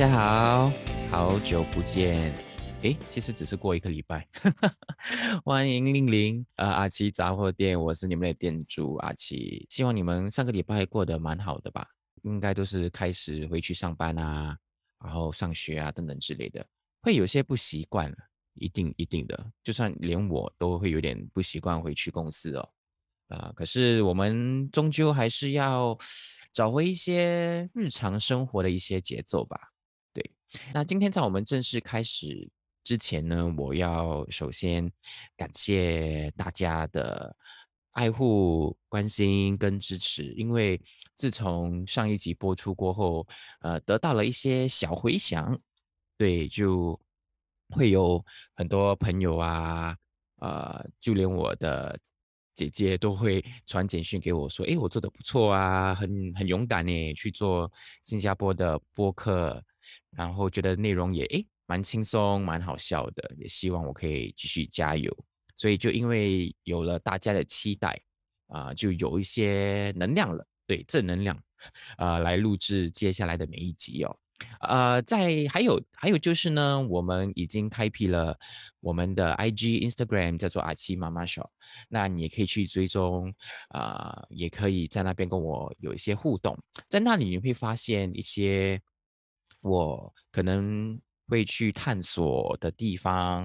大家好，好久不见。诶，其实只是过一个礼拜。欢迎莅临呃阿奇杂货店，我是你们的店主阿奇。希望你们上个礼拜过得蛮好的吧？应该都是开始回去上班啊，然后上学啊等等之类的，会有些不习惯，一定一定的。就算连我都会有点不习惯回去公司哦。啊，可是我们终究还是要找回一些日常生活的一些节奏吧。那今天在我们正式开始。之前呢，我要首先感谢大家的爱护、关心跟支持，因为自从上一集播出过后，呃，得到了一些小回响，对，就会有很多朋友啊，呃，就连我的姐姐都会传简讯给我说，哎，我做的不错啊，很很勇敢呢，去做新加坡的播客，然后觉得内容也哎。蛮轻松，蛮好笑的，也希望我可以继续加油。所以就因为有了大家的期待啊，就有一些能量了，对，正能量啊，来录制接下来的每一集哦。呃，在还有还有就是呢，我们已经开辟了我们的 IG Instagram，叫做阿七妈妈 show。那你也可以去追踪啊，也可以在那边跟我有一些互动，在那里你会发现一些我可能。会去探索的地方，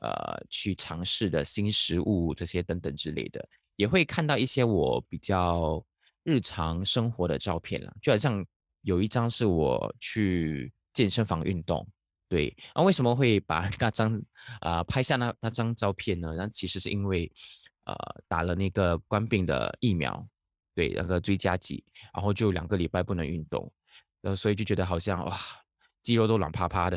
呃，去尝试的新食物这些等等之类的，也会看到一些我比较日常生活的照片了。就好像有一张是我去健身房运动，对。那为什么会把 那张啊拍下那那张照片呢？那其实是因为呃打了那个冠病的疫苗，对那个追加剂，然后就两个礼拜不能运动，呃所以就觉得好像哇。肌肉都软趴趴的，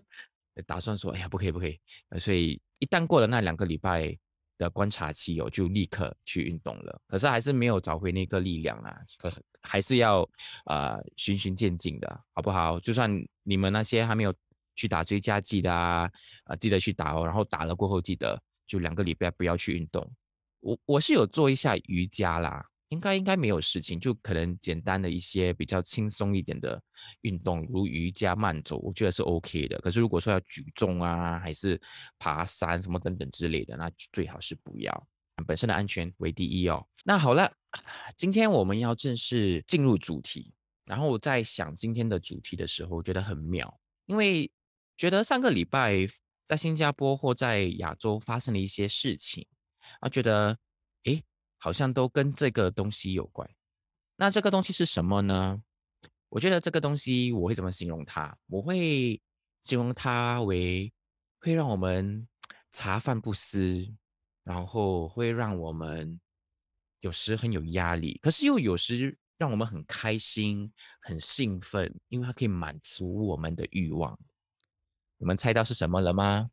打算说，哎呀，不可以，不可以。所以一旦过了那两个礼拜的观察期哦，就立刻去运动了。可是还是没有找回那个力量啦，可还是要呃循序渐进的，好不好？就算你们那些还没有去打追加剂的啊，啊，记得去打哦。然后打了过后，记得就两个礼拜不要去运动。我我是有做一下瑜伽啦。应该应该没有事情，就可能简单的一些比较轻松一点的运动，如瑜伽、慢走，我觉得是 OK 的。可是如果说要举重啊，还是爬山什么等等之类的，那最好是不要，本身的安全为第一哦。那好了，今天我们要正式进入主题。然后我在想今天的主题的时候，我觉得很妙，因为觉得上个礼拜在新加坡或在亚洲发生了一些事情，啊，觉得。好像都跟这个东西有关，那这个东西是什么呢？我觉得这个东西我会怎么形容它？我会形容它为会让我们茶饭不思，然后会让我们有时很有压力，可是又有时让我们很开心、很兴奋，因为它可以满足我们的欲望。你们猜到是什么了吗？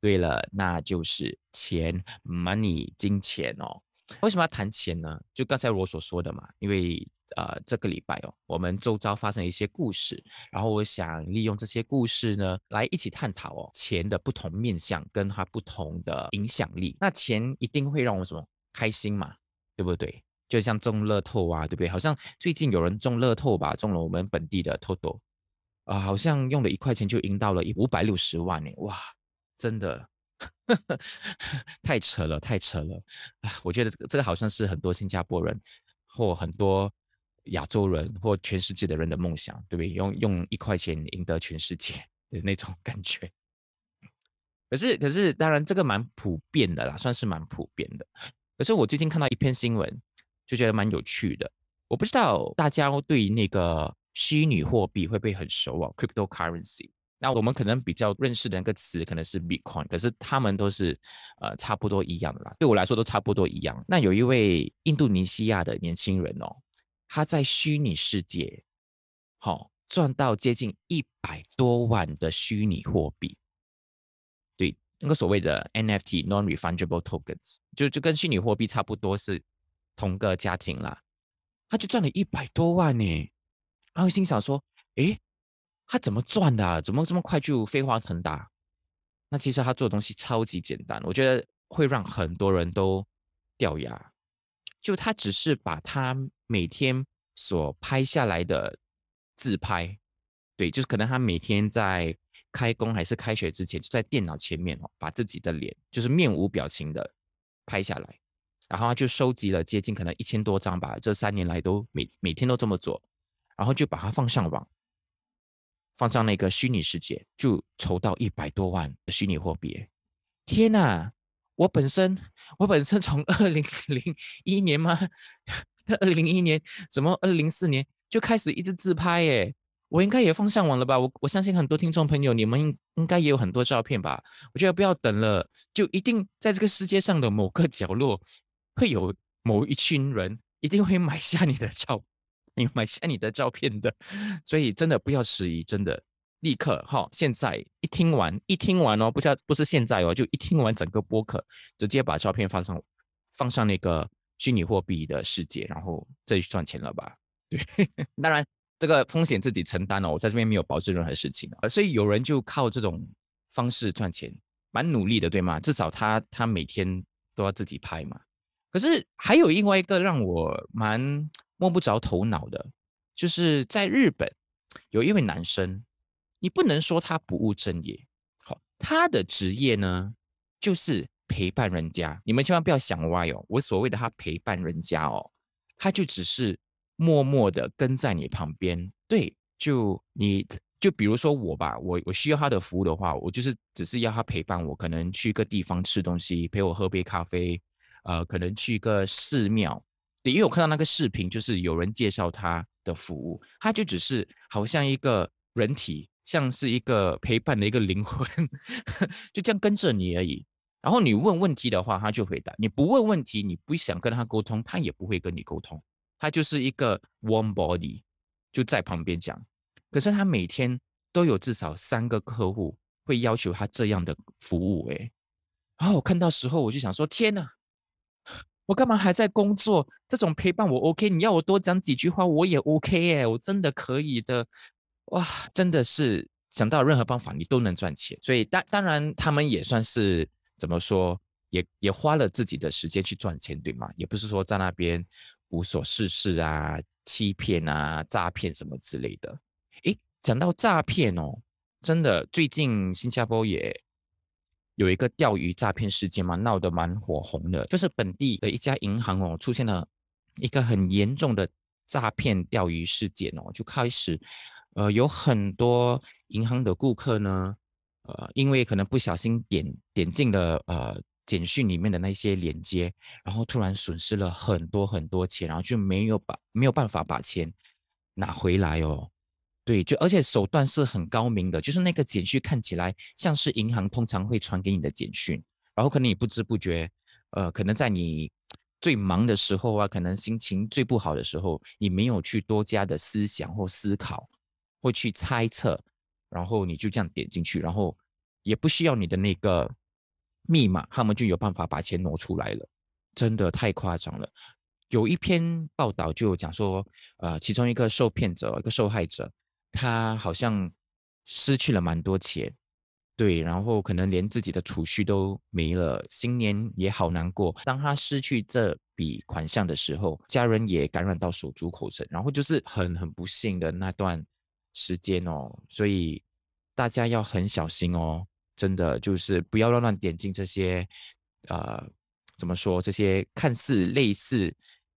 对了，那就是钱，money，金钱哦。为什么要谈钱呢？就刚才我所说的嘛，因为呃这个礼拜哦，我们周遭发生了一些故事，然后我想利用这些故事呢，来一起探讨哦钱的不同面向跟它不同的影响力。那钱一定会让我们什么开心嘛，对不对？就像中乐透啊，对不对？好像最近有人中乐透吧，中了我们本地的 Toto 啊，好像用了一块钱就赢到了五百六十万呢，哇，真的。太扯了，太扯了！我觉得这个这个好像是很多新加坡人或很多亚洲人或全世界的人的梦想，对不对？用用一块钱赢得全世界的那种感觉。可是可是，当然这个蛮普遍的啦，算是蛮普遍的。可是我最近看到一篇新闻，就觉得蛮有趣的。我不知道大家对那个虚拟货币会不会很熟啊？Cryptocurrency。那我们可能比较认识的那个词可能是 Bitcoin，可是他们都是呃差不多一样的啦。对我来说都差不多一样。那有一位印度尼西亚的年轻人哦，他在虚拟世界，好赚到接近一百多万的虚拟货币。对，那个所谓的 NFT (Non-Refundable Tokens) 就就跟虚拟货币差不多是同个家庭啦。他就赚了一百多万呢，然后心想说，诶。他怎么赚的？啊怎么这么快就飞黄腾达？那其实他做的东西超级简单，我觉得会让很多人都掉牙。就他只是把他每天所拍下来的自拍，对，就是可能他每天在开工还是开学之前，就在电脑前面哦，把自己的脸就是面无表情的拍下来，然后他就收集了接近可能一千多张吧，这三年来都每每天都这么做，然后就把它放上网，放上那个虚拟世界，就筹到一百多万的虚拟货币。天呐！我本身我本身从二零零一年吗？二零零一年怎么二零零四年就开始一直自拍耶？我应该也放上网了吧？我我相信很多听众朋友，你们应应该也有很多照片吧？我觉得不要等了，就一定在这个世界上的某个角落，会有某一群人一定会买下你的照，你买下你的照片的，所以真的不要迟疑，真的立刻哈，现在一听完一听完哦，不叫不是现在哦，就一听完整个播客，直接把照片放上放上那个虚拟货币的世界，然后这就赚钱了吧？对，当然。这个风险自己承担了，我在这边没有保证任何事情啊，所以有人就靠这种方式赚钱，蛮努力的，对吗？至少他他每天都要自己拍嘛。可是还有另外一个让我蛮摸不着头脑的，就是在日本有一位男生，你不能说他不务正业，好，他的职业呢就是陪伴人家。你们千万不要想歪哦，我所谓的他陪伴人家哦，他就只是。默默的跟在你旁边，对，就你就比如说我吧，我我需要他的服务的话，我就是只是要他陪伴我，可能去个地方吃东西，陪我喝杯咖啡，呃，可能去一个寺庙，因为我看到那个视频，就是有人介绍他的服务，他就只是好像一个人体，像是一个陪伴的一个灵魂，就这样跟着你而已。然后你问问题的话，他就回答；你不问问题，你不想跟他沟通，他也不会跟你沟通。他就是一个 one body，就在旁边讲。可是他每天都有至少三个客户会要求他这样的服务，哎，然后我看到时候我就想说：天哪，我干嘛还在工作？这种陪伴我 OK，你要我多讲几句话我也 OK 哎，我真的可以的。哇，真的是想到任何办法你都能赚钱。所以当当然他们也算是怎么说，也也花了自己的时间去赚钱，对吗？也不是说在那边。无所事事啊，欺骗啊，诈骗什么之类的。诶，讲到诈骗哦，真的，最近新加坡也有一个钓鱼诈骗事件嘛，闹得蛮火红的。就是本地的一家银行哦，出现了一个很严重的诈骗钓鱼事件哦，就开始呃有很多银行的顾客呢，呃，因为可能不小心点点进了呃。简讯里面的那些链接，然后突然损失了很多很多钱，然后就没有把没有办法把钱拿回来哦。对，就而且手段是很高明的，就是那个简讯看起来像是银行通常会传给你的简讯，然后可能你不知不觉，呃，可能在你最忙的时候啊，可能心情最不好的时候，你没有去多加的思想或思考，会去猜测，然后你就这样点进去，然后也不需要你的那个。密码，他们就有办法把钱挪出来了，真的太夸张了。有一篇报道就讲说，呃，其中一个受骗者，一个受害者，他好像失去了蛮多钱，对，然后可能连自己的储蓄都没了，新年也好难过。当他失去这笔款项的时候，家人也感染到手足口症，然后就是很很不幸的那段时间哦，所以大家要很小心哦。真的就是不要乱乱点进这些，呃，怎么说？这些看似类似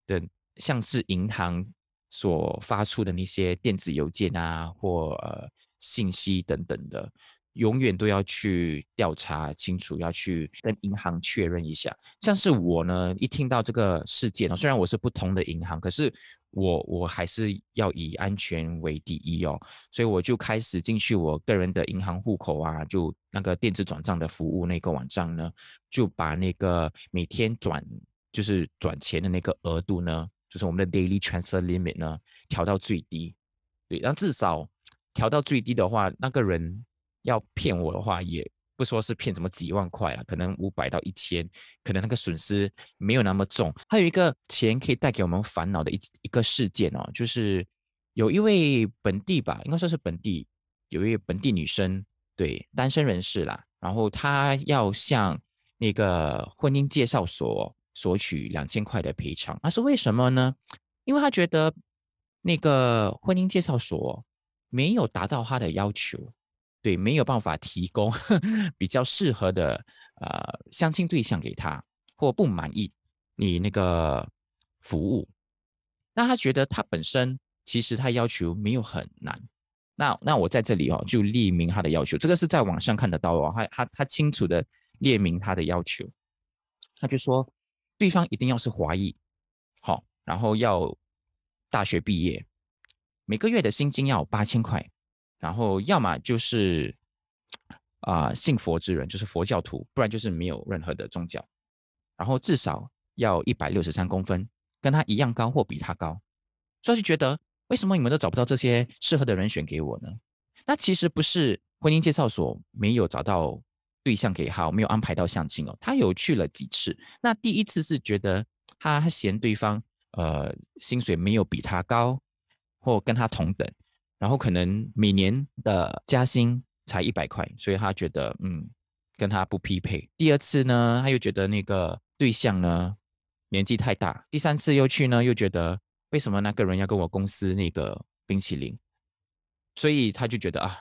的，像是银行所发出的那些电子邮件啊，或呃信息等等的。永远都要去调查清楚，要去跟银行确认一下。像是我呢，一听到这个事件呢，虽然我是不同的银行，可是我我还是要以安全为第一哦，所以我就开始进去我个人的银行户口啊，就那个电子转账的服务那个网站呢，就把那个每天转就是转钱的那个额度呢，就是我们的 daily transfer limit 呢，调到最低。对，然后至少调到最低的话，那个人。要骗我的话，也不说是骗什么几万块啊，可能五百到一千，可能那个损失没有那么重。还有一个钱可以带给我们烦恼的一一个事件哦，就是有一位本地吧，应该说是本地，有一位本地女生，对，单身人士啦，然后她要向那个婚姻介绍所索取两千块的赔偿，那是为什么呢？因为他觉得那个婚姻介绍所。没有达到他的要求，对，没有办法提供 比较适合的呃相亲对象给他，或不满意你那个服务，那他觉得他本身其实他要求没有很难。那那我在这里哦，就列明他的要求，这个是在网上看得到哦，他他他清楚的列明他的要求，他就说对方一定要是华裔，好，然后要大学毕业，每个月的薪金要八千块，然后要么就是啊信佛之人，就是佛教徒，不然就是没有任何的宗教，然后至少要一百六十三公分，跟他一样高或比他高，所以就觉得。为什么你们都找不到这些适合的人选给我呢？那其实不是婚姻介绍所没有找到对象给他，没有安排到相亲哦。他有去了几次，那第一次是觉得他嫌对方呃薪水没有比他高，或跟他同等，然后可能每年的加薪才一百块，所以他觉得嗯跟他不匹配。第二次呢，他又觉得那个对象呢年纪太大。第三次又去呢，又觉得。为什么那个人要跟我公司那个冰淇淋？所以他就觉得啊，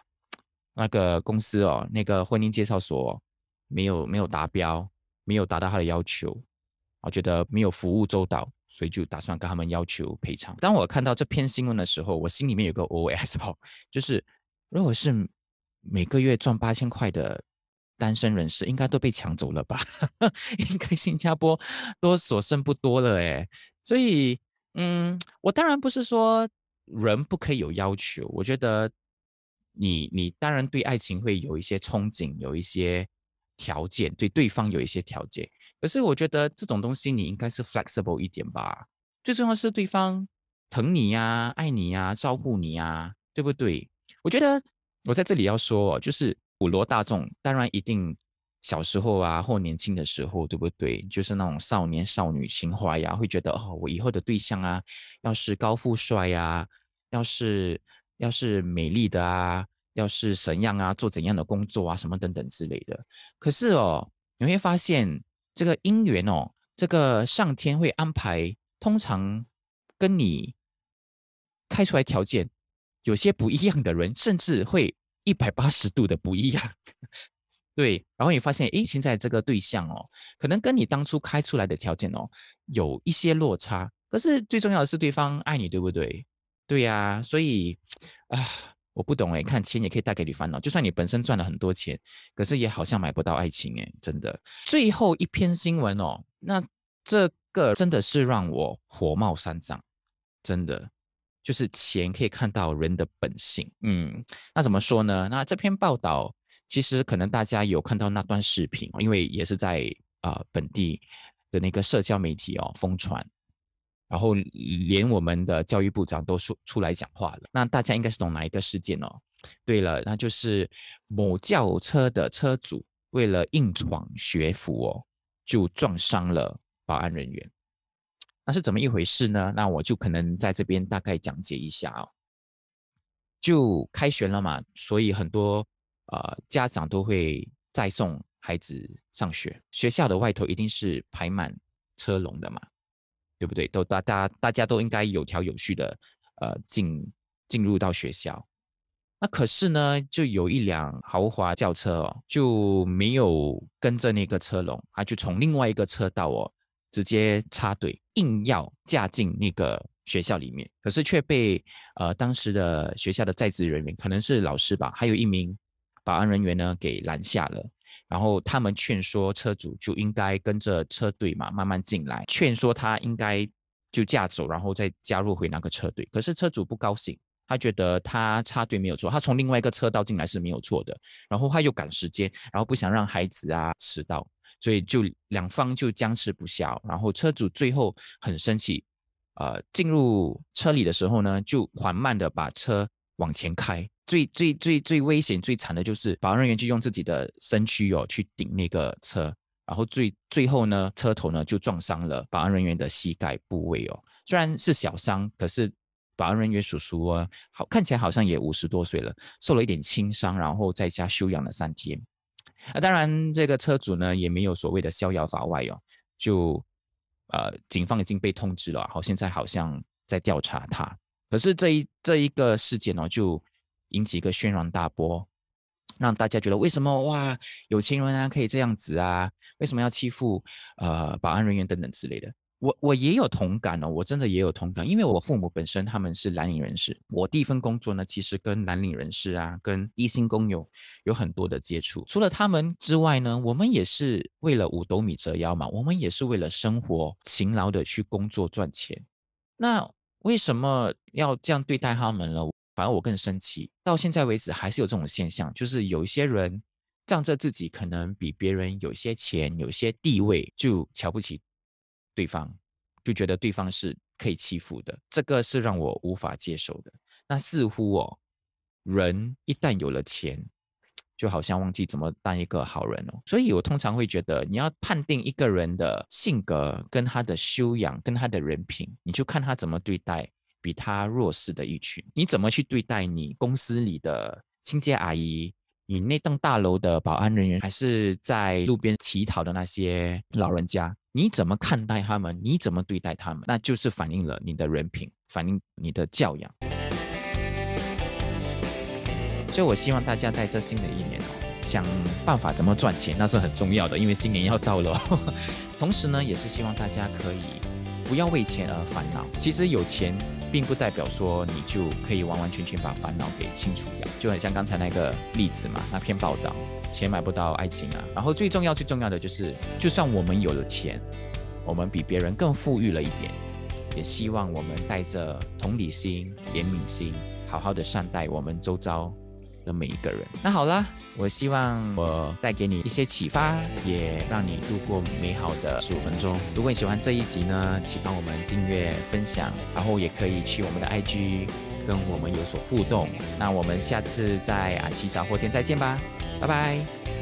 那个公司哦，那个婚姻介绍所没有没有达标，没有达到他的要求，我觉得没有服务周到，所以就打算跟他们要求赔偿。当我看到这篇新闻的时候，我心里面有个 OS 哦，就是如果是每个月赚八千块的单身人士，应该都被抢走了吧？应该新加坡都所剩不多了诶，所以。嗯，我当然不是说人不可以有要求，我觉得你你当然对爱情会有一些憧憬，有一些条件，对对方有一些条件。可是我觉得这种东西你应该是 flexible 一点吧。最重要是对方疼你呀、爱你呀、照顾你呀，对不对？我觉得我在这里要说，就是普罗大众当然一定。小时候啊，或年轻的时候，对不对？就是那种少年少女情怀呀，会觉得哦，我以后的对象啊，要是高富帅呀，要是要是美丽的啊，要是怎样啊，做怎样的工作啊，什么等等之类的。可是哦，你会发现这个姻缘哦，这个上天会安排，通常跟你开出来条件有些不一样的人，甚至会一百八十度的不一样。对，然后你发现，哎，现在这个对象哦，可能跟你当初开出来的条件哦，有一些落差。可是最重要的是对方爱你，对不对？对呀，所以啊，我不懂哎，看钱也可以带给你烦恼。就算你本身赚了很多钱，可是也好像买不到爱情哎，真的。最后一篇新闻哦，那这个真的是让我火冒三丈，真的，就是钱可以看到人的本性。嗯，那怎么说呢？那这篇报道。其实可能大家有看到那段视频，因为也是在啊本地的那个社交媒体哦疯传，然后连我们的教育部长都说出来讲话了。那大家应该是懂哪一个事件哦？对了，那就是某轿车的车主为了硬闯学府哦，就撞伤了保安人员。那是怎么一回事呢？那我就可能在这边大概讲解一下哦。就开学了嘛，所以很多。呃，家长都会再送孩子上学，学校的外头一定是排满车龙的嘛，对不对？都大大大家都应该有条有序的，呃，进进入到学校。那可是呢，就有一辆豪华轿车哦，就没有跟着那个车龙，他就从另外一个车道哦，直接插队，硬要驾进那个学校里面。可是却被呃当时的学校的在职人员，可能是老师吧，还有一名。保安人员呢给拦下了，然后他们劝说车主就应该跟着车队嘛慢慢进来，劝说他应该就驾走，然后再加入回那个车队。可是车主不高兴，他觉得他插队没有错，他从另外一个车道进来是没有错的。然后他又赶时间，然后不想让孩子啊迟到，所以就两方就僵持不下。然后车主最后很生气，呃，进入车里的时候呢，就缓慢的把车往前开。最最最最危险、最惨的就是保安人员就用自己的身躯哦去顶那个车，然后最最后呢，车头呢就撞伤了保安人员的膝盖部位哦。虽然是小伤，可是保安人员叔叔哦，好看起来好像也五十多岁了，受了一点轻伤，然后在家休养了三天。啊，当然这个车主呢也没有所谓的逍遥法外哦，就呃，警方已经被通知了，好，现在好像在调查他。可是这一这一个事件呢，就引起一个轩然大波，让大家觉得为什么哇有钱人啊可以这样子啊？为什么要欺负呃保安人员等等之类的？我我也有同感哦，我真的也有同感，因为我父母本身他们是蓝领人士，我第一份工作呢，其实跟蓝领人士啊，跟低薪工友有很多的接触。除了他们之外呢，我们也是为了五斗米折腰嘛，我们也是为了生活勤劳的去工作赚钱。那为什么要这样对待他们呢？反而我更生气，到现在为止还是有这种现象，就是有一些人仗着自己可能比别人有些钱、有些地位，就瞧不起。对方就觉得对方是可以欺负的，这个是让我无法接受的。那似乎哦，人一旦有了钱，就好像忘记怎么当一个好人哦。所以我通常会觉得，你要判定一个人的性格、跟他的修养、跟他的人品，你就看他怎么对待比他弱势的一群。你怎么去对待你公司里的清洁阿姨？你那栋大楼的保安人员，还是在路边乞讨的那些老人家，你怎么看待他们？你怎么对待他们？那就是反映了你的人品，反映你的教养。所以，我希望大家在这新的一年哦，想办法怎么赚钱，那是很重要的，因为新年要到了。同时呢，也是希望大家可以不要为钱而烦恼。其实有钱。并不代表说你就可以完完全全把烦恼给清除掉，就很像刚才那个例子嘛，那篇报道，钱买不到爱情啊。然后最重要最重要的就是，就算我们有了钱，我们比别人更富裕了一点，也希望我们带着同理心、怜悯心，好好的善待我们周遭。的每一个人，那好了，我希望我带给你一些启发，也让你度过美好的十五分钟。如果你喜欢这一集呢，请帮我们订阅、分享，然后也可以去我们的 IG 跟我们有所互动。那我们下次在安琪杂货店再见吧，拜拜。